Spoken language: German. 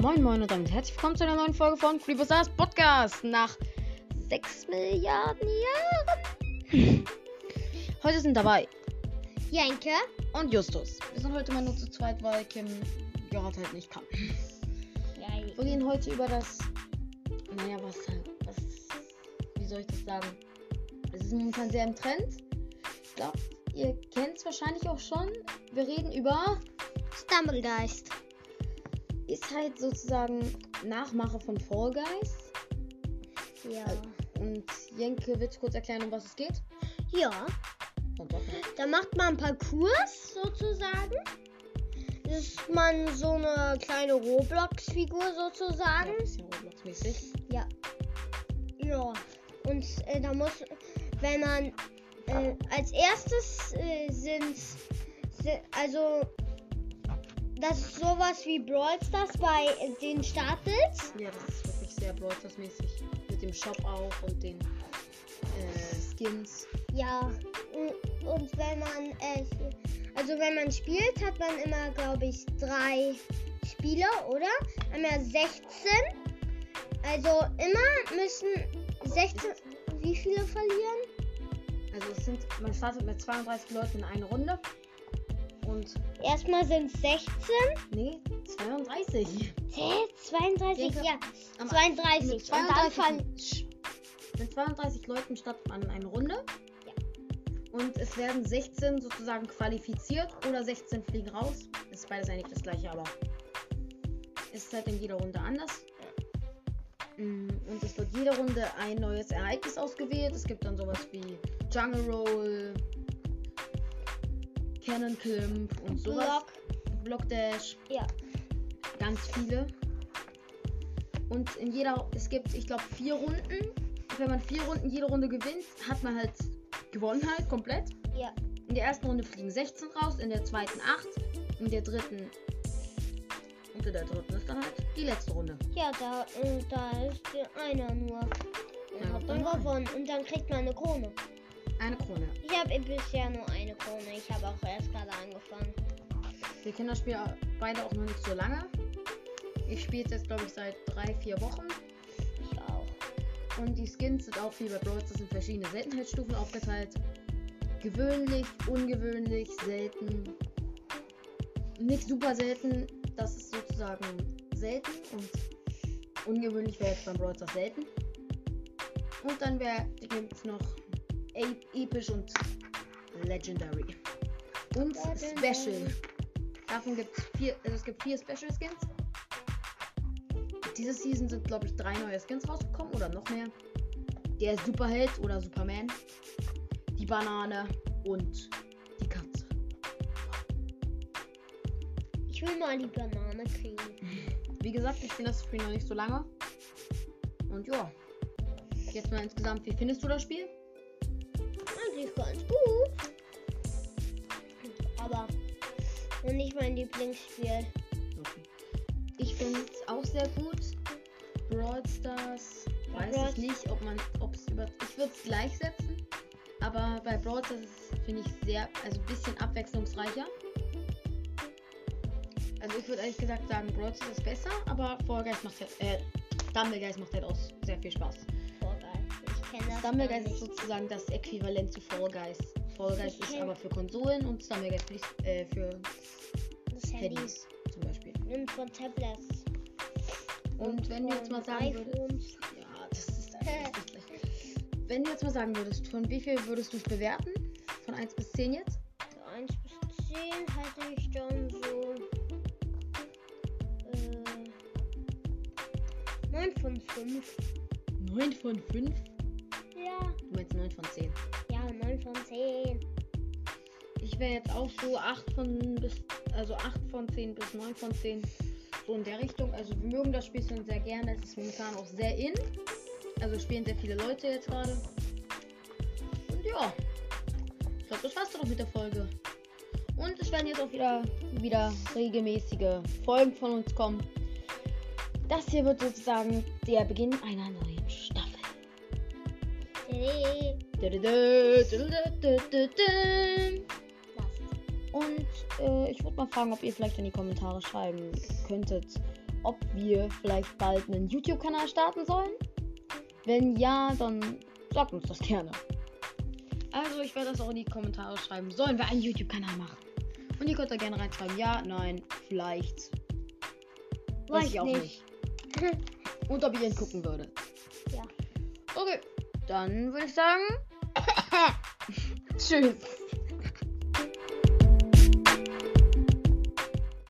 Moin Moin und damit herzlich willkommen zu einer neuen Folge von Creepers Podcast nach 6 Milliarden Jahren. Heute sind dabei Jenke. und Justus. Wir sind heute mal nur zu zweit, weil Kim gerade halt nicht kann. Wir reden heute über das. Naja, was. Was. Wie soll ich das sagen? Es ist momentan sehr im Trend. Ich glaube, ihr kennt es wahrscheinlich auch schon. Wir reden über. Stumblegeist. Ist halt sozusagen Nachmache von Fall Guys. Ja. Und Jenke wird kurz erklären, um was es geht. Ja. Ne? Da macht man Parcours sozusagen. Ist man so eine kleine Roblox-Figur Ja, sozusagen. ein bisschen Roblox-mäßig. Ja. Ja. Und äh, da muss, wenn man äh, als erstes äh, sind, si- also das ist sowas wie Brawl Stars bei äh, den Startbild. Ja, das ist wirklich sehr Brawl Stars-mäßig. Mit dem Shop auch und den äh, Skins. Ja, und- wenn man es, also wenn man spielt, hat man immer, glaube ich, drei Spieler, oder? Einmal 16. Also immer müssen 16, wie viele verlieren? Also es sind, man startet mit 32 Leuten in eine Runde. Und, Erstmal sind es 16. nee, 32. Hä? 32? Denke, Ja, Am- 32. Mit Und dann 32, Sch- mit 32 Leuten startet man in eine Runde. Ja. Und es werden 16 sozusagen qualifiziert oder 16 fliegen raus. Ist beides eigentlich das gleiche, aber es ist halt in jeder Runde anders. Mm, Und es wird jede Runde ein neues Ereignis ausgewählt. Es gibt dann sowas wie Jungle Roll, Cannon und sowas. Block. Block Dash Ja. ganz viele. Und in jeder, es gibt, ich glaube, vier Runden. Wenn man vier Runden jede Runde gewinnt, hat man halt gewonnen halt komplett. Ja. In der ersten Runde fliegen 16 raus, in der zweiten 8, in der dritten und in der dritten ist dann halt die letzte Runde. Ja, da, äh, da ist einer nur. Ja, Und hat dann gewonnen. Und dann kriegt man eine Krone. Eine Krone. Ich habe bisher nur eine Krone. Ich habe auch erst gerade angefangen. Wir kennen das Spiel beide auch noch nicht so lange. Ich spiele es jetzt, glaube ich, seit drei, vier Wochen. Ich auch. Und die Skins sind auch wie bei Brawl Stars in verschiedene Seltenheitsstufen aufgeteilt. Gewöhnlich, ungewöhnlich, selten. Nicht super selten, das ist sozusagen selten und ungewöhnlich wäre jetzt beim Brawl Stars selten. Und dann gibt es noch episch und legendary. Und Legendary. Special. Davon gibt es vier, also es gibt vier Special Skins. Diese Season sind, glaube ich, drei neue Skins rausgekommen oder noch mehr. Der Superheld oder Superman, die Banane und die Katze. Ich will mal die Banane kriegen. Wie gesagt, ich finde das Spiel noch nicht so lange. Und ja. Jetzt mal insgesamt, wie findest du das Spiel? Eigentlich ganz gut. Aber nicht mein Lieblingsspiel. Ich finde es auch sehr gut. Brawl Stars weiß Brawl- ich nicht, ob man, ob es über, ich würde es gleichsetzen. Aber bei Brawl Stars finde ich sehr, also ein bisschen abwechslungsreicher. Also ich würde ehrlich gesagt sagen, Brawl Stars ist besser, aber Fall Guys macht halt, äh, Stumble Guys macht halt auch sehr viel Spaß. Guys ist sozusagen das Äquivalent zu Fall Guys. Fall Guys Ich ist aber für Konsolen und die, äh, für Das Handy Handys zum Beispiel. und von Tablets. Und wenn du jetzt mal von sagen würdest, ja, das ist einfach. Wenn du jetzt mal sagen würdest, von wie viel würdest du es bewerten? Von 1 bis 10 jetzt? So 1 bis 10 hätte ich dann so. Äh, 9 von 5. 9 von 5? Ja. Du meinst 9 von 10. Ja, 9 von 10. Ich wäre jetzt auch so 8 von bis, also 8 von 10 bis 9 von 10. So in der Richtung. Also wir mögen das Spiel schon sehr gerne. Es ist momentan auch sehr in. Also spielen sehr viele Leute jetzt gerade. Und ja. Ich glaube, das war's dann auch mit der Folge. Und es werden jetzt auch wieder, wieder regelmäßige Folgen von uns kommen. Das hier wird sozusagen der Beginn einer neuen Staffel. Und äh, ich würde mal fragen, ob ihr vielleicht in die Kommentare schreiben könntet, ob wir vielleicht bald einen YouTube-Kanal starten sollen. Wenn ja, dann sagt uns das gerne. Also ich werde das auch in die Kommentare schreiben. Sollen wir einen YouTube-Kanal machen? Und ihr könnt da gerne reinschreiben. Ja, nein, vielleicht. Weiß, Weiß ich auch nicht. nicht. Und ob ihr ihn gucken würdet. Ja. Okay, dann würde ich sagen. Tschüss.